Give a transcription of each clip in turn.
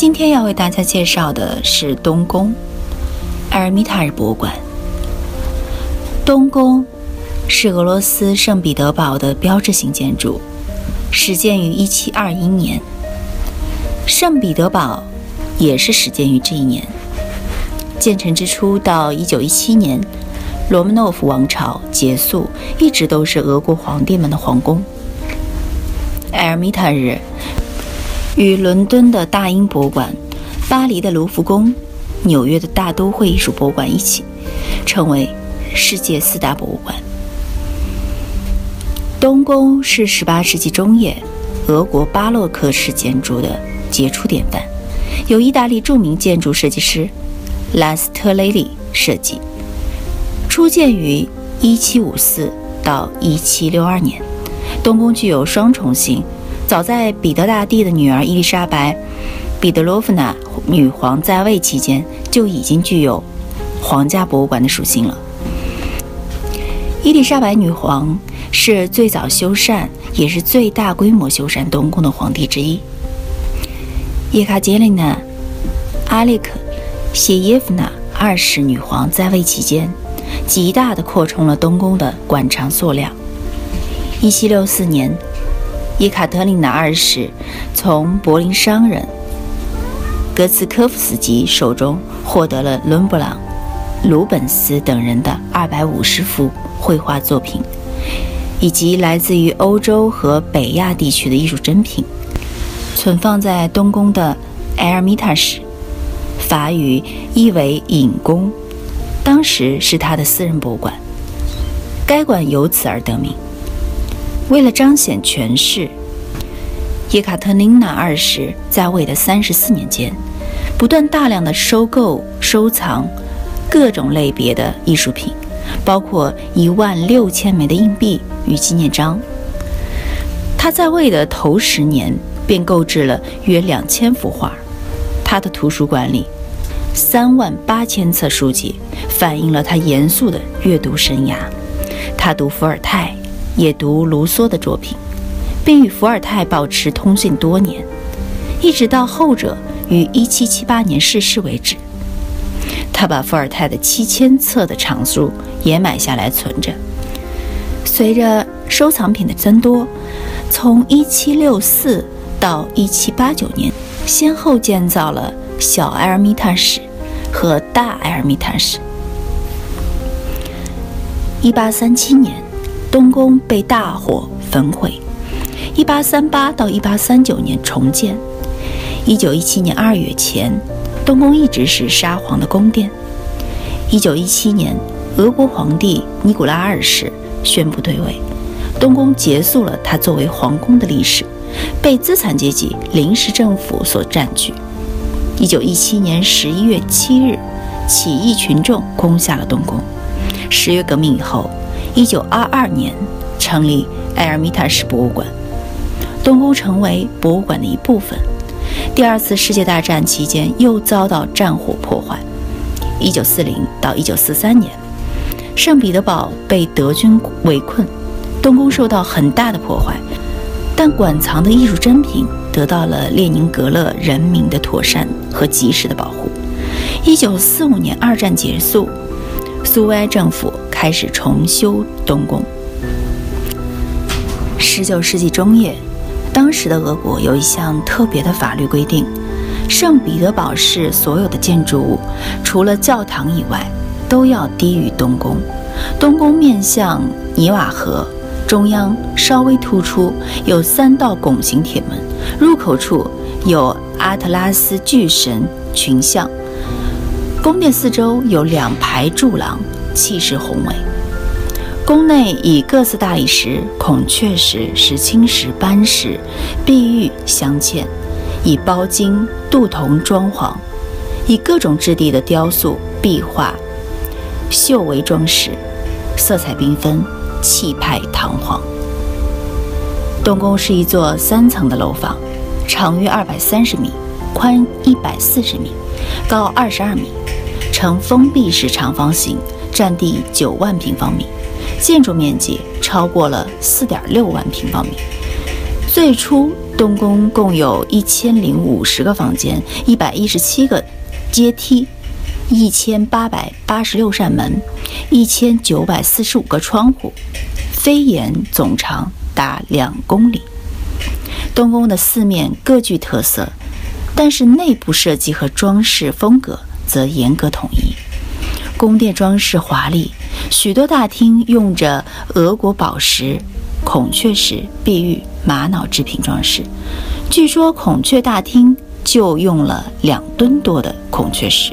今天要为大家介绍的是东宫埃尔米塔日博物馆。东宫是俄罗斯圣彼得堡的标志性建筑，始建于1721年。圣彼得堡也是始建于这一年。建成之初到1917年，罗曼诺夫王朝结束，一直都是俄国皇帝们的皇宫。埃尔米塔日。与伦敦的大英博物馆、巴黎的卢浮宫、纽约的大都会艺术博物馆一起，成为世界四大博物馆。东宫是18世纪中叶俄国巴洛克式建筑的杰出典范，由意大利著名建筑设计师拉斯特雷利设计，初建于1754到1762年。东宫具有双重性。早在彼得大帝的女儿伊丽莎白·彼得罗夫娜女皇在位期间，就已经具有皇家博物馆的属性了。伊丽莎白女皇是最早修缮，也是最大规模修缮东宫的皇帝之一。叶卡捷琳娜·阿列克谢耶夫娜二世女皇在位期间，极大地扩充了东宫的馆藏数量。1764年。伊卡特琳娜二世从柏林商人格茨科夫斯基手中获得了伦勃朗、鲁本斯等人的二百五十幅绘画作品，以及来自于欧洲和北亚地区的艺术珍品，存放在东宫的埃尔米塔什，法语意为隐宫，当时是他的私人博物馆，该馆由此而得名。为了彰显权势，叶卡特琳娜二世在位的三十四年间，不断大量的收购、收藏各种类别的艺术品，包括一万六千枚的硬币与纪念章。他在位的头十年便购置了约两千幅画。他的图书馆里三万八千册书籍，反映了他严肃的阅读生涯。他读伏尔泰。也读卢梭的作品，并与伏尔泰保持通信多年，一直到后者于1778年逝世为止。他把伏尔泰的七千册的藏书也买下来存着。随着收藏品的增多，从1764到1789年，先后建造了小埃尔米塔什和大埃尔米塔什。1837年。东宫被大火焚毁，1838到1839年重建。1917年2月前，东宫一直是沙皇的宫殿。1917年，俄国皇帝尼古拉二世宣布退位，东宫结束了他作为皇宫的历史，被资产阶级临时政府所占据。1917年11月7日，起义群众攻下了东宫。十月革命以后。一九二二年成立埃尔米塔什博物馆，东宫成为博物馆的一部分。第二次世界大战期间又遭到战火破坏。一九四零到一九四三年，圣彼得堡被德军围困，东宫受到很大的破坏，但馆藏的艺术珍品得到了列宁格勒人民的妥善和及时的保护。一九四五年二战结束，苏维埃政府。开始重修东宫。十九世纪中叶，当时的俄国有一项特别的法律规定：圣彼得堡市所有的建筑物，除了教堂以外，都要低于东宫。东宫面向尼瓦河，中央稍微突出，有三道拱形铁门，入口处有阿特拉斯巨神群像。宫殿四周有两排柱廊，气势宏伟。宫内以各色大理石、孔雀石、石青石、斑石、碧玉镶嵌，以包金、镀铜装潢，以各种质地的雕塑、壁画、绣为装饰，色彩缤纷，气派堂皇。东宫是一座三层的楼房，长约二百三十米，宽一百四十米，高二十二米，呈封闭式长方形，占地九万平方米。建筑面积超过了四点六万平方米。最初，东宫共有一千零五十个房间，一百一十七个阶梯，一千八百八十六扇门，一千九百四十五个窗户，飞檐总长达两公里。东宫的四面各具特色，但是内部设计和装饰风格则严格统一。宫殿装饰华丽。许多大厅用着俄国宝石、孔雀石、碧玉、玛瑙制品装饰。据说孔雀大厅就用了两吨多的孔雀石。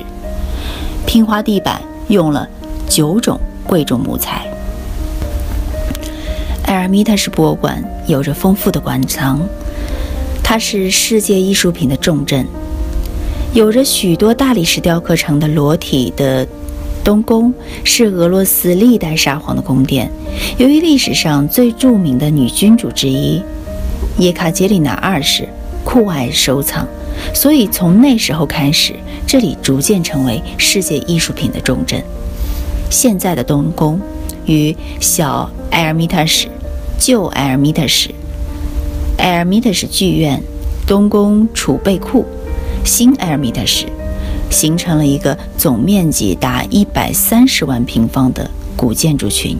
拼花地板用了九种贵重木材。埃尔米塔什博物馆有着丰富的馆藏，它是世界艺术品的重镇，有着许多大理石雕刻成的裸体的。东宫是俄罗斯历代沙皇的宫殿，由于历史上最著名的女君主之一叶卡捷琳娜二世酷爱收藏，所以从那时候开始，这里逐渐成为世界艺术品的重镇。现在的东宫与小埃尔米塔什、旧埃尔米塔什、埃尔米塔什剧院、东宫储备库、新埃尔米塔什。形成了一个总面积达一百三十万平方的古建筑群，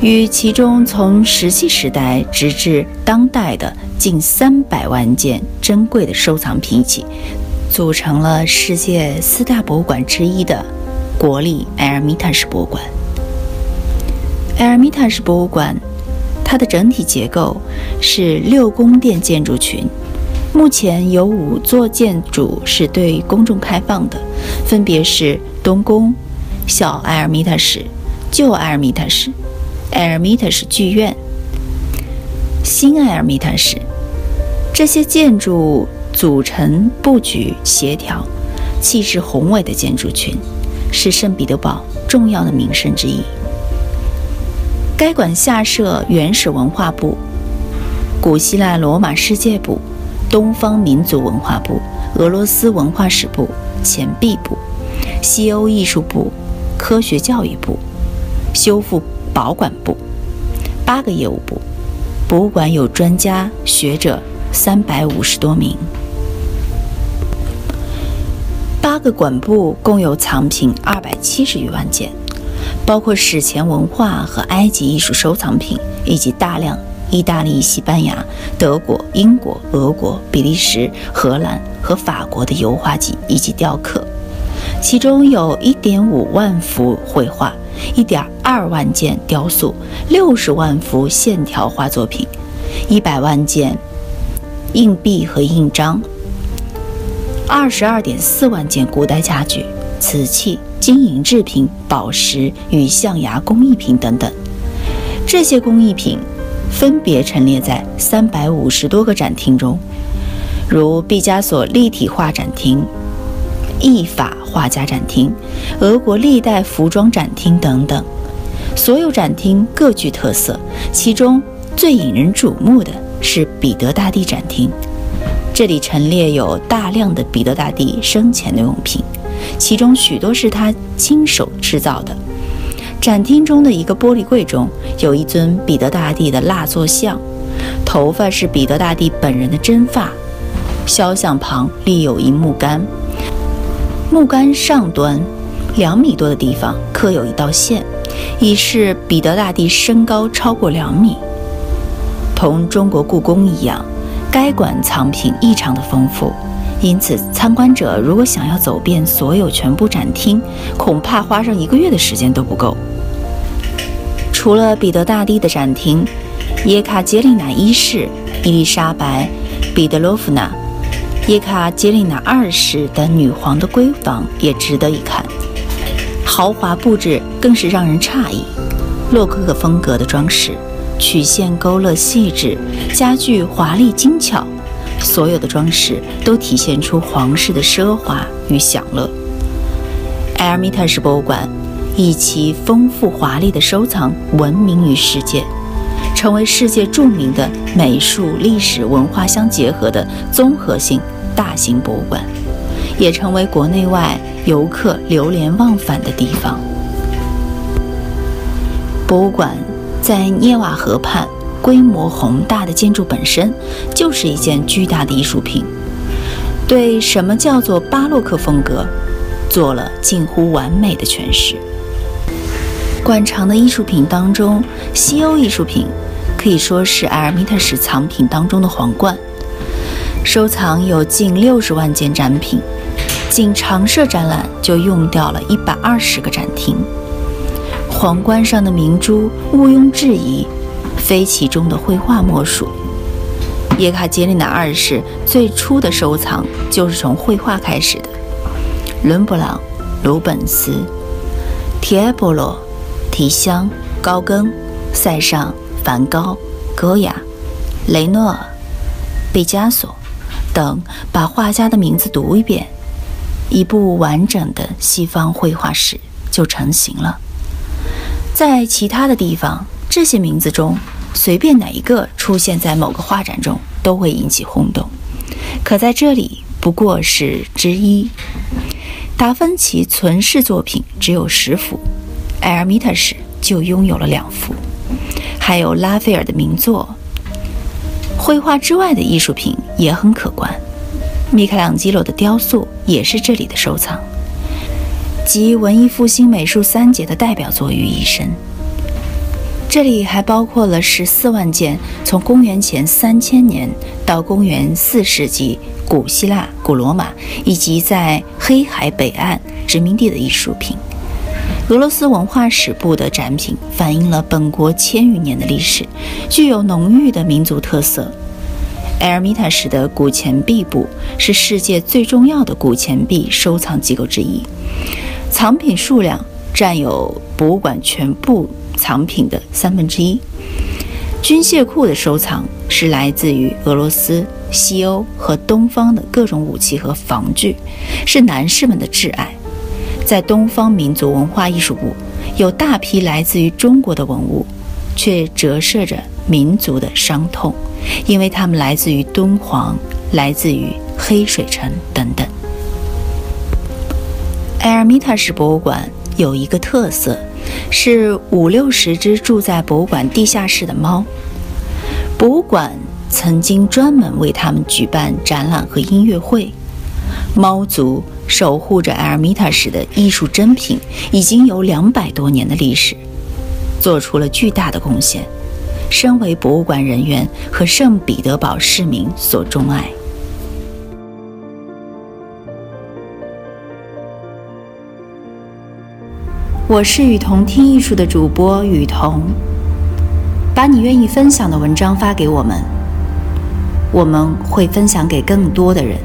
与其中从石器时代直至当代的近三百万件珍贵的收藏品一起，组成了世界四大博物馆之一的国立埃尔米塔什博物馆。埃尔米塔什博物馆，它的整体结构是六宫殿建筑群。目前有五座建筑是对公众开放的，分别是东宫、小埃尔米塔什、旧埃尔米塔什、埃尔米塔什剧院、新埃尔米塔什。这些建筑组成布局协调、气势宏伟的建筑群，是圣彼得堡重要的名胜之一。该馆下设原始文化部、古希腊罗马世界部。东方民族文化部、俄罗斯文化史部、钱币部、西欧艺术部、科学教育部、修复保管部八个业务部。博物馆有专家学者三百五十多名。八个馆部共有藏品二百七十余万件，包括史前文化和埃及艺术收藏品，以及大量。意大利、西班牙、德国、英国、俄国、比利时、荷兰和法国的油画集以及雕刻，其中有一点五万幅绘画、一点二万件雕塑、六十万幅线条画作品、一百万件硬币和印章、二十二点四万件古代家具、瓷器、金银制品、宝石与象牙工艺品等等。这些工艺品。分别陈列在三百五十多个展厅中，如毕加索立体画展厅、意法画家展厅、俄国历代服装展厅等等。所有展厅各具特色，其中最引人瞩目的是彼得大帝展厅。这里陈列有大量的彼得大帝生前的用品，其中许多是他亲手制造的。展厅中的一个玻璃柜中有一尊彼得大帝的蜡作像，头发是彼得大帝本人的真发。肖像旁立有一木杆，木杆上端两米多的地方刻有一道线，以示彼得大帝身高超过两米。同中国故宫一样，该馆藏品异常的丰富。因此，参观者如果想要走遍所有全部展厅，恐怕花上一个月的时间都不够。除了彼得大帝的展厅，叶卡捷琳娜一世、伊丽莎白、彼得罗夫娜、叶卡捷琳娜二世的女皇的闺房也值得一看，豪华布置更是让人诧异。洛可可风格的装饰，曲线勾勒细致，家具华丽精巧，所有的装饰都体现出皇室的奢华与享乐。埃尔米塔什博物馆以其丰富华丽的收藏闻名于世界。成为世界著名的美术、历史文化相结合的综合性大型博物馆，也成为国内外游客流连忘返的地方。博物馆在涅瓦河畔，规模宏大的建筑本身就是一件巨大的艺术品，对什么叫做巴洛克风格做了近乎完美的诠释。馆藏的艺术品当中，西欧艺术品。可以说是埃尔米塔什藏品当中的皇冠，收藏有近六十万件展品，仅常设展览就用掉了一百二十个展厅。皇冠上的明珠毋庸置疑，非其中的绘画莫属。叶卡捷琳娜二世最初的收藏就是从绘画开始的，伦勃朗、鲁本斯、提埃波罗、提香、高更、塞尚。梵高、戈雅、雷诺、毕加索等，把画家的名字读一遍，一部完整的西方绘画史就成型了。在其他的地方，这些名字中随便哪一个出现在某个画展中，都会引起轰动。可在这里，不过是之一。达芬奇存世作品只有十幅，埃尔米塔什就拥有了两幅。还有拉斐尔的名作，绘画之外的艺术品也很可观。米开朗基罗的雕塑也是这里的收藏，集文艺复兴美术三杰的代表作于一身。这里还包括了十四万件从公元前三千年到公元四世纪古希腊、古罗马以及在黑海北岸殖民地的艺术品。俄罗斯文化史部的展品反映了本国千余年的历史，具有浓郁的民族特色。埃尔米塔什的古钱币部是世界最重要的古钱币收藏机构之一，藏品数量占有博物馆全部藏品的三分之一。军械库的收藏是来自于俄罗斯、西欧和东方的各种武器和防具，是男士们的挚爱。在东方民族文化艺术部，有大批来自于中国的文物，却折射着民族的伤痛，因为它们来自于敦煌，来自于黑水城等等。埃尔米塔什博物馆有一个特色，是五六十只住在博物馆地下室的猫。博物馆曾经专门为它们举办展览和音乐会。猫族守护着埃尔米塔什的艺术珍品，已经有两百多年的历史，做出了巨大的贡献，身为博物馆人员和圣彼得堡市民所钟爱。我是雨桐听艺术的主播雨桐，把你愿意分享的文章发给我们，我们会分享给更多的人。